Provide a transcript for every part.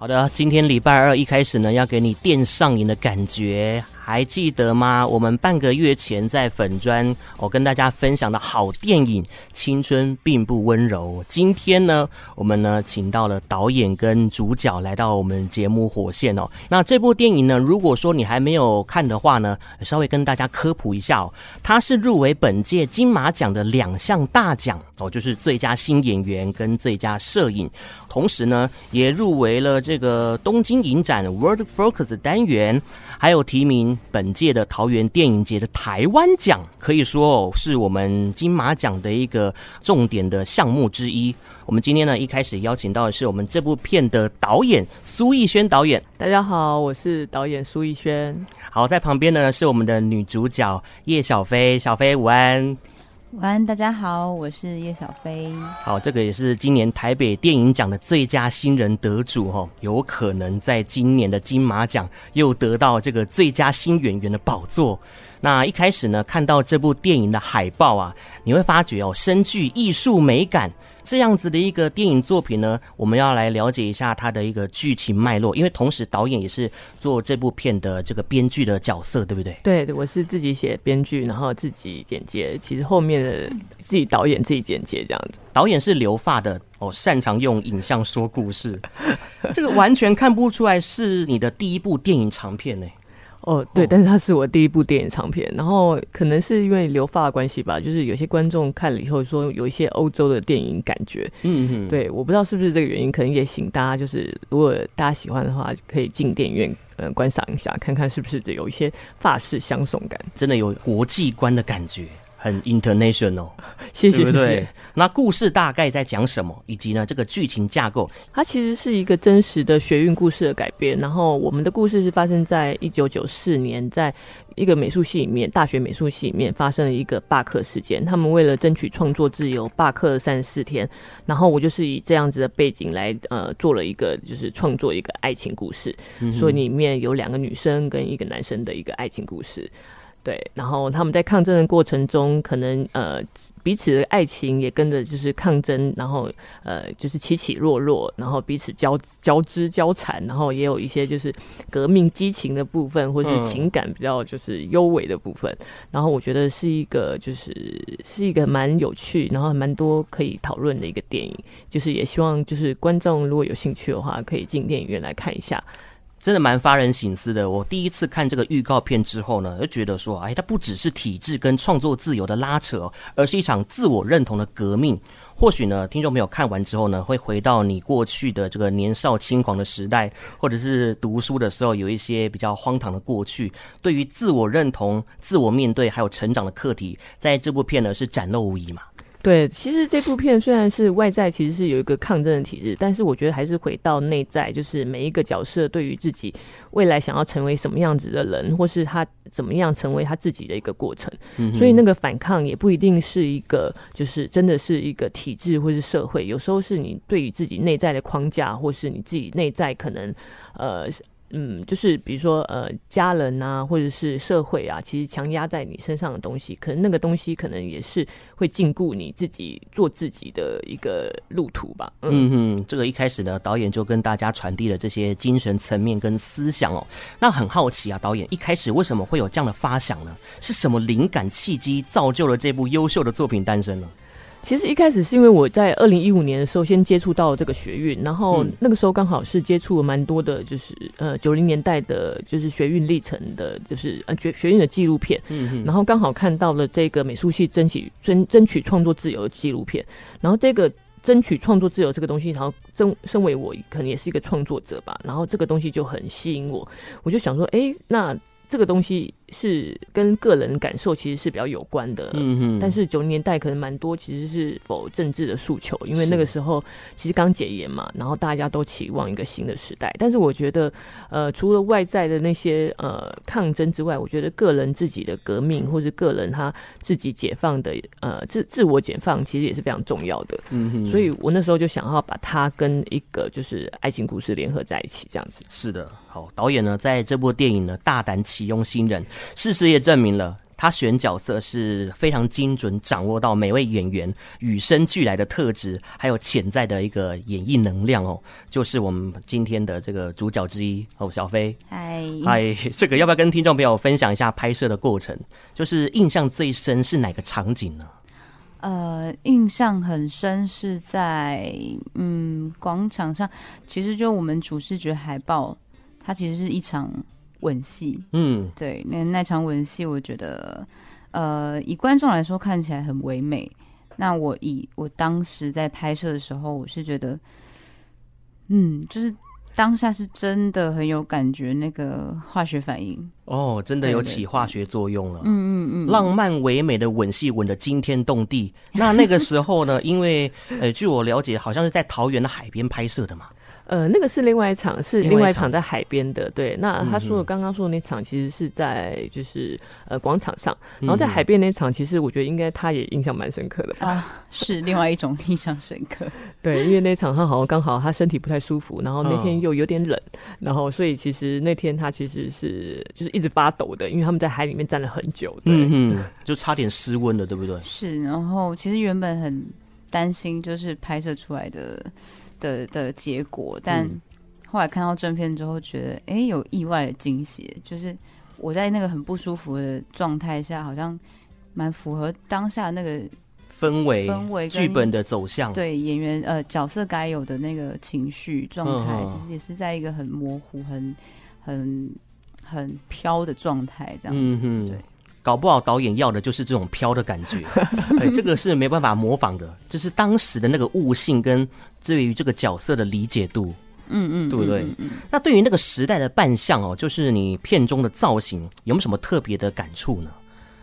好的，今天礼拜二一开始呢，要给你电上瘾的感觉。还记得吗？我们半个月前在粉砖，我跟大家分享的好电影《青春并不温柔》。今天呢，我们呢请到了导演跟主角来到我们节目火线哦。那这部电影呢，如果说你还没有看的话呢，稍微跟大家科普一下哦，它是入围本届金马奖的两项大奖哦，就是最佳新演员跟最佳摄影，同时呢也入围了这个东京影展 World Focus 单元。还有提名本届的桃园电影节的台湾奖，可以说哦是我们金马奖的一个重点的项目之一。我们今天呢一开始邀请到的是我们这部片的导演苏逸轩导演。大家好，我是导演苏逸轩。好，在旁边呢是我们的女主角叶小飞，小飞午安。晚安，大家好，我是叶小飞。好，这个也是今年台北电影奖的最佳新人得主哦，有可能在今年的金马奖又得到这个最佳新演员的宝座。那一开始呢，看到这部电影的海报啊，你会发觉哦，深具艺术美感。这样子的一个电影作品呢，我们要来了解一下它的一个剧情脉络，因为同时导演也是做这部片的这个编剧的角色，对不对？对，我是自己写编剧，然后自己剪接，其实后面的自己导演自己剪接这样子。导演是留发的哦，擅长用影像说故事，这个完全看不出来是你的第一部电影长片呢。哦，对，但是它是我第一部电影长片，然后可能是因为留发的关系吧，就是有些观众看了以后说有一些欧洲的电影感觉，嗯嗯，对，我不知道是不是这个原因，可能也请大家就是如果大家喜欢的话，可以进电影院呃观赏一下，看看是不是有一些发式相送感，真的有国际观的感觉。很 international，谢谢，对不对？那故事大概在讲什么？以及呢，这个剧情架构？它其实是一个真实的学运故事的改编。然后我们的故事是发生在一九九四年，在一个美术系里面，大学美术系里面发生了一个罢课事件。他们为了争取创作自由，罢课三十四天。然后我就是以这样子的背景来呃做了一个，就是创作一个爱情故事。嗯、所以里面有两个女生跟一个男生的一个爱情故事。对，然后他们在抗争的过程中，可能呃彼此的爱情也跟着就是抗争，然后呃就是起起落落，然后彼此交交织交缠，然后也有一些就是革命激情的部分，或是情感比较就是优美的部分。嗯、然后我觉得是一个就是是一个蛮有趣，然后蛮多可以讨论的一个电影。就是也希望就是观众如果有兴趣的话，可以进电影院来看一下。真的蛮发人省思的。我第一次看这个预告片之后呢，就觉得说，哎，它不只是体制跟创作自由的拉扯，而是一场自我认同的革命。或许呢，听众朋友看完之后呢，会回到你过去的这个年少轻狂的时代，或者是读书的时候有一些比较荒唐的过去。对于自我认同、自我面对还有成长的课题，在这部片呢是展露无遗嘛。对，其实这部片虽然是外在其实是有一个抗争的体制，但是我觉得还是回到内在，就是每一个角色对于自己未来想要成为什么样子的人，或是他怎么样成为他自己的一个过程。嗯，所以那个反抗也不一定是一个，就是真的是一个体制或是社会，有时候是你对于自己内在的框架，或是你自己内在可能呃。嗯，就是比如说呃，家人啊，或者是社会啊，其实强压在你身上的东西，可能那个东西可能也是会禁锢你自己做自己的一个路途吧。嗯，嗯哼，这个一开始呢，导演就跟大家传递了这些精神层面跟思想哦。那很好奇啊，导演一开始为什么会有这样的发想呢？是什么灵感契机造就了这部优秀的作品诞生呢？其实一开始是因为我在二零一五年的时候先接触到这个学运，然后那个时候刚好是接触了蛮多的，就是呃九零年代的，就是学运历程的，就是呃学学运的纪录片，嗯，然后刚好看到了这个美术系争取争争取创作自由的纪录片，然后这个争取创作自由这个东西，然后身身为我可能也是一个创作者吧，然后这个东西就很吸引我，我就想说，哎，那。这个东西是跟个人感受其实是比较有关的，嗯嗯。但是九零年代可能蛮多其实是否政治的诉求，因为那个时候其实刚解严嘛，然后大家都期望一个新的时代。但是我觉得，呃，除了外在的那些呃抗争之外，我觉得个人自己的革命，或是个人他自己解放的呃自自我解放，其实也是非常重要的。嗯哼。所以我那时候就想要把它跟一个就是爱情故事联合在一起，这样子。是的。好，导演呢，在这部电影呢，大胆启用新人，事实也证明了，他选角色是非常精准，掌握到每位演员与生俱来的特质，还有潜在的一个演绎能量哦。就是我们今天的这个主角之一哦，小飞。嗨嗨，这个要不要跟听众朋友分享一下拍摄的过程？就是印象最深是哪个场景呢？呃，印象很深是在嗯广场上，其实就我们主视觉海报，它其实是一场吻戏。嗯，对，那那场吻戏，我觉得呃以观众来说看起来很唯美。那我以我当时在拍摄的时候，我是觉得，嗯，就是。当下是真的很有感觉，那个化学反应哦，真的有起化学作用了。嗯嗯嗯，浪漫唯美的吻戏吻得惊天动地。那那个时候呢，因为呃，据我了解，好像是在桃园的海边拍摄的嘛。呃，那个是另外一场，是另外一场在海边的。对，那他说的刚刚说的那场，其实是在就是呃广场上，然后在海边那场，其实我觉得应该他也印象蛮深刻的啊，是另外一种印象深刻。对，因为那场他好像刚好他身体不太舒服，然后那天又有点冷，然后所以其实那天他其实是就是一直发抖的，因为他们在海里面站了很久，对，嗯，就差点失温了，对不对？是，然后其实原本很担心，就是拍摄出来的。的的结果，但后来看到正片之后，觉得哎、欸，有意外的惊喜，就是我在那个很不舒服的状态下，好像蛮符合当下那个氛围、氛围、剧本的走向，对演员呃角色该有的那个情绪状态，其实也是在一个很模糊、很很很飘的状态，这样子，嗯、对。搞不好导演要的就是这种飘的感觉，对，这个是没办法模仿的，就是当时的那个悟性跟对于这个角色的理解度，嗯嗯，对不对？那对于那个时代的扮相哦，就是你片中的造型，有没有什么特别的感触呢？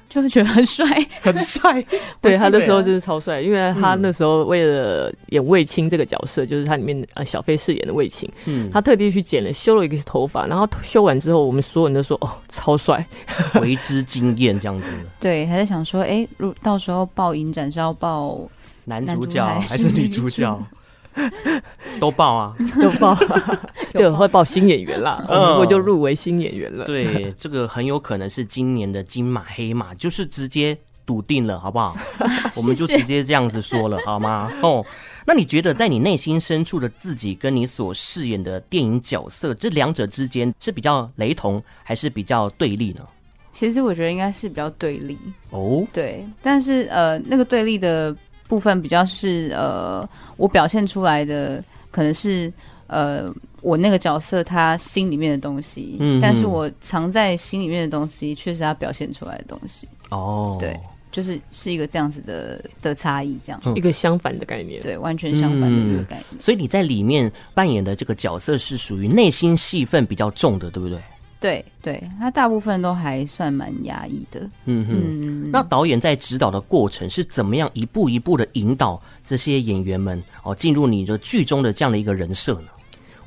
就会觉得很帅，很帅。对，他那时候就是超帅，因为他那时候为了演卫青这个角色，就是他里面呃小飞饰演的卫青，嗯，他特地去剪了修了一个头发，然后修完之后，我们所有人都说哦，超帅，为之惊艳这样子。对，还在想说，哎，如到时候报影展是要报男主角还是女主角？都报啊，都报，对，会报新演员啦，嗯，我就入围新演员了。对，这个很有可能是今年的金马黑马，就是直接笃定了，好不好？我们就直接这样子说了，好吗？哦，那你觉得在你内心深处的自己，跟你所饰演的电影角色，这两者之间是比较雷同，还是比较对立呢？其实我觉得应该是比较对立哦，对，但是呃，那个对立的。部分比较是呃，我表现出来的可能是呃，我那个角色他心里面的东西，嗯，但是我藏在心里面的东西却是他表现出来的东西。哦，对，就是是一个这样子的的差异，这样、嗯、一个相反的概念，对，完全相反的一个概念。嗯、所以你在里面扮演的这个角色是属于内心戏份比较重的，对不对？对对，他大部分都还算蛮压抑的。嗯哼，嗯，那导演在指导的过程是怎么样一步一步的引导这些演员们哦进入你的剧中的这样的一个人设呢？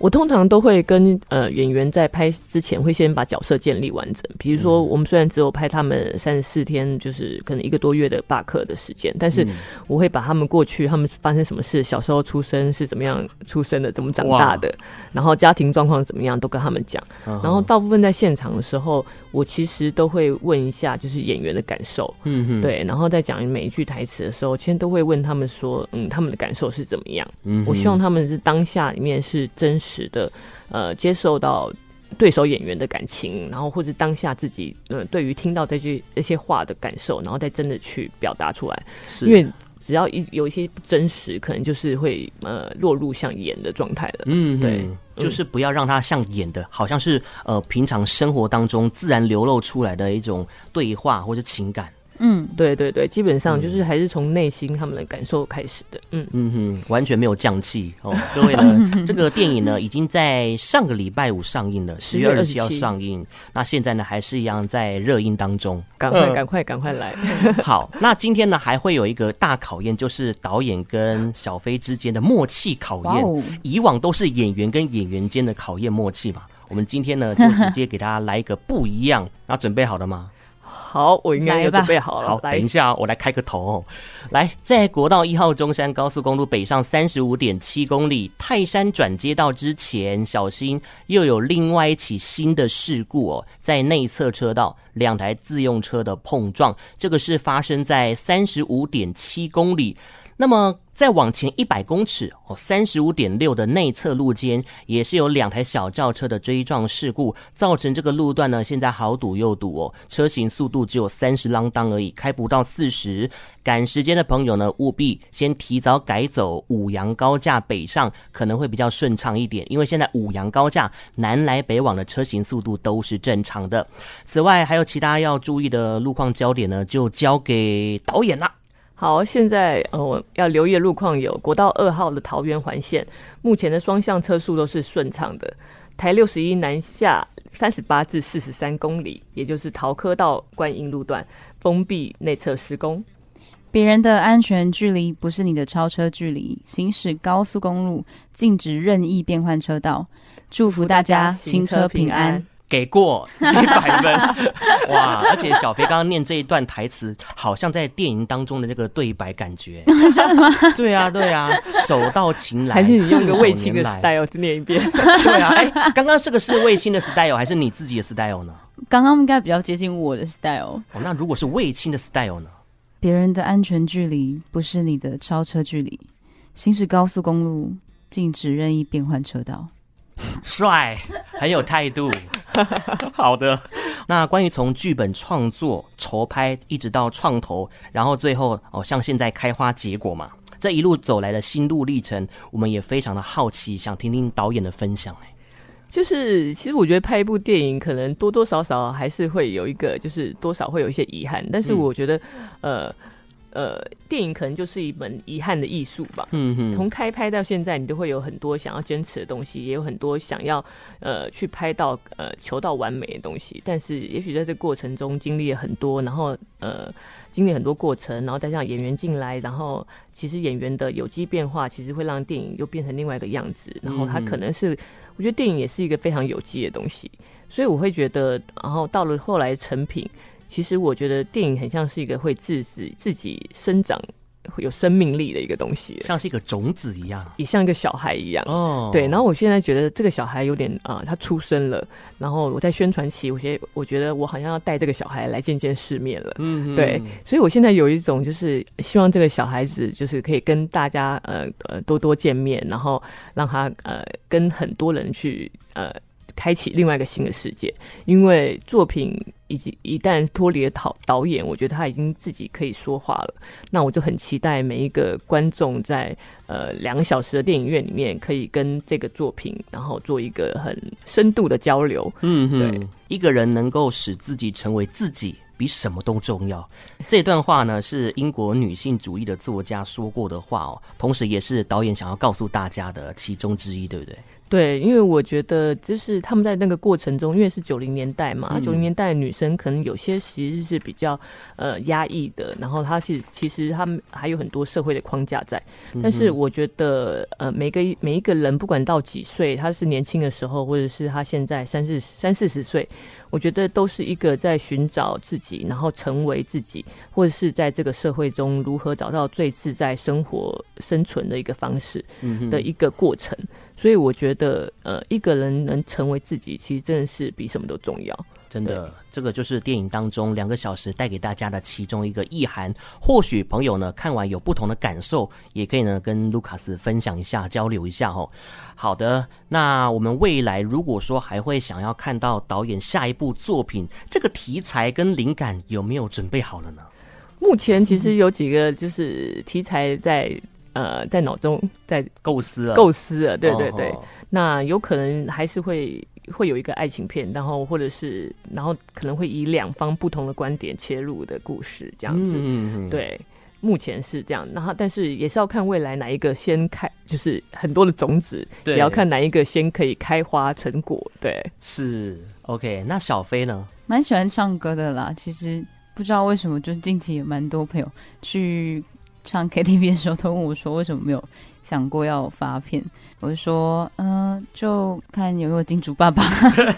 我通常都会跟呃演员在拍之前会先把角色建立完整。比如说，我们虽然只有拍他们三十四天，就是可能一个多月的罢课的时间，但是我会把他们过去他们发生什么事，小时候出生是怎么样出生的，怎么长大的，然后家庭状况怎么样，都跟他们讲。然后大部分在现场的时候，我其实都会问一下，就是演员的感受。嗯哼，对，然后在讲每一句台词的时候，其实都会问他们说，嗯，他们的感受是怎么样？嗯，我希望他们是当下里面是真实。的呃，接受到对手演员的感情，然后或者当下自己呃，对于听到这句这些话的感受，然后再真的去表达出来。是因为只要一有一些不真实，可能就是会呃落入像演的状态了。嗯，对，就是不要让他像演的，好像是呃平常生活当中自然流露出来的一种对话或者情感。嗯，对对对，基本上就是还是从内心他们的感受开始的。嗯嗯哼，完全没有降气哦。各位呢，这个电影呢已经在上个礼拜五上映了，十月二十七要上映。那现在呢还是一样在热映当中，赶快赶快赶快来。好，那今天呢还会有一个大考验，就是导演跟小飞之间的默契考验。哦、以往都是演员跟演员间的考验默契嘛，我们今天呢就直接给大家来一个不一样。那准备好了吗？好，我应该要准备好了。好，等一下，我来开个头哦。来，在国道一号中山高速公路北上三十五点七公里泰山转接道之前，小心又有另外一起新的事故哦，在内侧车道两台自用车的碰撞，这个是发生在三十五点七公里。那么再往前一百公尺哦，三十五点六的内侧路肩也是有两台小轿车的追撞事故，造成这个路段呢现在好堵又堵哦，车行速度只有三十啷当而已，开不到四十。赶时间的朋友呢，务必先提早改走五羊高架北上，可能会比较顺畅一点，因为现在五羊高架南来北往的车行速度都是正常的。此外，还有其他要注意的路况焦点呢，就交给导演啦。好，现在呃，我要留意的路况有国道二号的桃园环线，目前的双向车速都是顺畅的。台六十一南下三十八至四十三公里，也就是桃科到观音路段封闭内侧施工。别人的安全距离不是你的超车距离。行驶高速公路禁止任意变换车道。祝福大家行车平安。给过一百分，哇！而且小飞刚刚念这一段台词，好像在电影当中的那个对白感觉，真的吗？对啊，对啊，手到擒来，还是你用个卫青的 style 念一遍？对啊，哎，刚刚这个是卫青的 style 还是你自己的 style 呢？刚刚应该比较接近我的 style。哦，那如果是卫青的 style 呢？别人的安全距离不是你的超车距离，行驶高速公路禁止任意变换车道。帅，很有态度。好的，那关于从剧本创作、筹拍一直到创投，然后最后哦，像现在开花结果嘛，这一路走来的心路历程，我们也非常的好奇，想听听导演的分享。哎，就是其实我觉得拍一部电影，可能多多少少还是会有一个，就是多少会有一些遗憾，但是我觉得，嗯、呃。呃，电影可能就是一门遗憾的艺术吧。嗯哼，从开拍到现在，你都会有很多想要坚持的东西，也有很多想要呃去拍到呃求到完美的东西。但是，也许在这过程中经历了很多，然后呃经历很多过程，然后再让演员进来，然后其实演员的有机变化，其实会让电影又变成另外一个样子。然后它可能是，我觉得电影也是一个非常有机的东西，所以我会觉得，然后到了后来成品。其实我觉得电影很像是一个会自己自己生长、会有生命力的一个东西，像是一个种子一样，也像一个小孩一样。哦，对。然后我现在觉得这个小孩有点啊、呃，他出生了。然后我在宣传期，我觉得我觉得我好像要带这个小孩来见见世面了。嗯，对。所以我现在有一种就是希望这个小孩子就是可以跟大家呃呃多多见面，然后让他呃跟很多人去呃。开启另外一个新的世界，因为作品以及一旦脱离了导导演，我觉得他已经自己可以说话了。那我就很期待每一个观众在呃两个小时的电影院里面，可以跟这个作品，然后做一个很深度的交流。嗯，对，一个人能够使自己成为自己，比什么都重要。这段话呢，是英国女性主义的作家说过的话哦，同时也是导演想要告诉大家的其中之一，对不对？对，因为我觉得就是他们在那个过程中，因为是九零年代嘛，九零年代的女生可能有些其实是比较呃压抑的，然后她是其实他们还有很多社会的框架在。但是我觉得呃每个每一个人不管到几岁，他是年轻的时候，或者是他现在三四三四十岁，我觉得都是一个在寻找自己，然后成为自己，或者是在这个社会中如何找到最自在生活生存的一个方式的一个过程。所以我觉得，呃，一个人能成为自己，其实真的是比什么都重要。真的，这个就是电影当中两个小时带给大家的其中一个意涵。或许朋友呢看完有不同的感受，也可以呢跟卢卡斯分享一下，交流一下哦。好的，那我们未来如果说还会想要看到导演下一部作品，这个题材跟灵感有没有准备好了呢？目前其实有几个就是题材在。呃，在脑中在构思了，构思了，对对对。那有可能还是会会有一个爱情片，然后或者是，然后可能会以两方不同的观点切入的故事这样子。嗯嗯。对，目前是这样。然后，但是也是要看未来哪一个先开，就是很多的种子，也要看哪一个先可以开花成果。对，是 OK。那小飞呢？蛮喜欢唱歌的啦。其实不知道为什么，就近期有蛮多朋友去。唱 KTV 的时候，都问我说：“为什么没有想过要发片，我就说，嗯、呃，就看有没有金主爸爸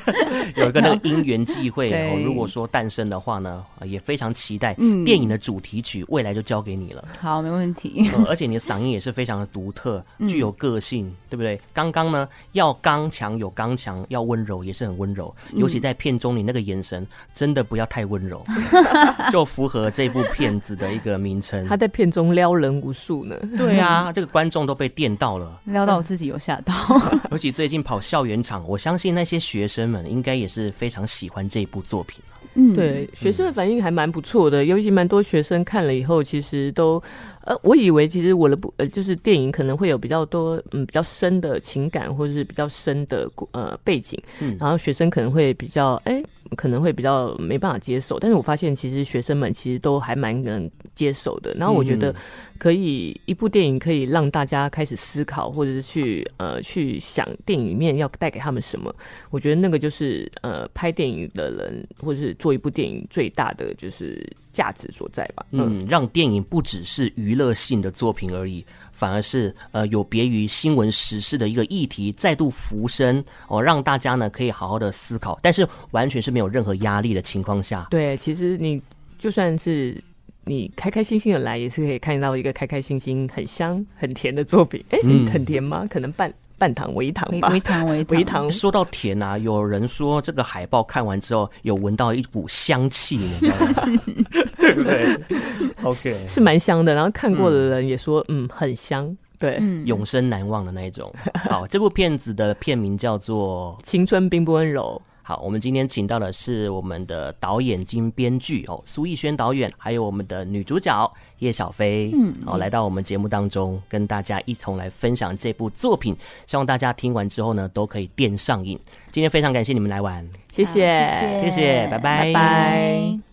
有一个那个因缘际会，哦，如果说诞生的话呢，也非常期待。嗯，电影的主题曲未来就交给你了。好，没问题。呃、而且你的嗓音也是非常的独特，具有个性，嗯、对不对？刚刚呢，要刚强有刚强，要温柔也是很温柔。尤其在片中，你那个眼神真的不要太温柔，就符合这部片子的一个名称。他在片中撩人无数呢。对啊，这个观众都被电到了，撩到我自己有吓到。尤其最近跑校园场，我相信那些学生们应该也是非常喜欢这部作品。嗯，对，学生的反应还蛮不错的，尤其蛮多学生看了以后，其实都。呃，我以为其实我的不呃，就是电影可能会有比较多嗯比较深的情感，或者是比较深的呃背景，嗯，然后学生可能会比较哎、欸，可能会比较没办法接受。但是我发现其实学生们其实都还蛮能接受的。然后我觉得可以一部电影可以让大家开始思考，或者是去呃去想电影里面要带给他们什么。我觉得那个就是呃拍电影的人或者是做一部电影最大的就是价值所在吧。嗯，嗯让电影不只是娱娱乐性的作品而已，反而是呃有别于新闻时事的一个议题再度浮生哦，让大家呢可以好好的思考，但是完全是没有任何压力的情况下。对，其实你就算是你开开心心的来，也是可以看到一个开开心心、很香很甜的作品。哎、欸，嗯、很甜吗？可能半。半糖微糖吧，微糖微微糖。说到甜啊，有人说这个海报看完之后有闻到一股香气，你知道吗 对？OK，是蛮香的。然后看过的人也说，嗯，嗯，很香，对，嗯、永生难忘的那一种。好，这部片子的片名叫做《青春并不温柔》。好，我们今天请到的是我们的导演兼编剧哦，苏逸轩导演，还有我们的女主角叶小飞，嗯，哦，来到我们节目当中，跟大家一同来分享这部作品。希望大家听完之后呢，都可以电上瘾。今天非常感谢你们来玩，谢谢，谢谢，谢谢，拜拜，拜拜。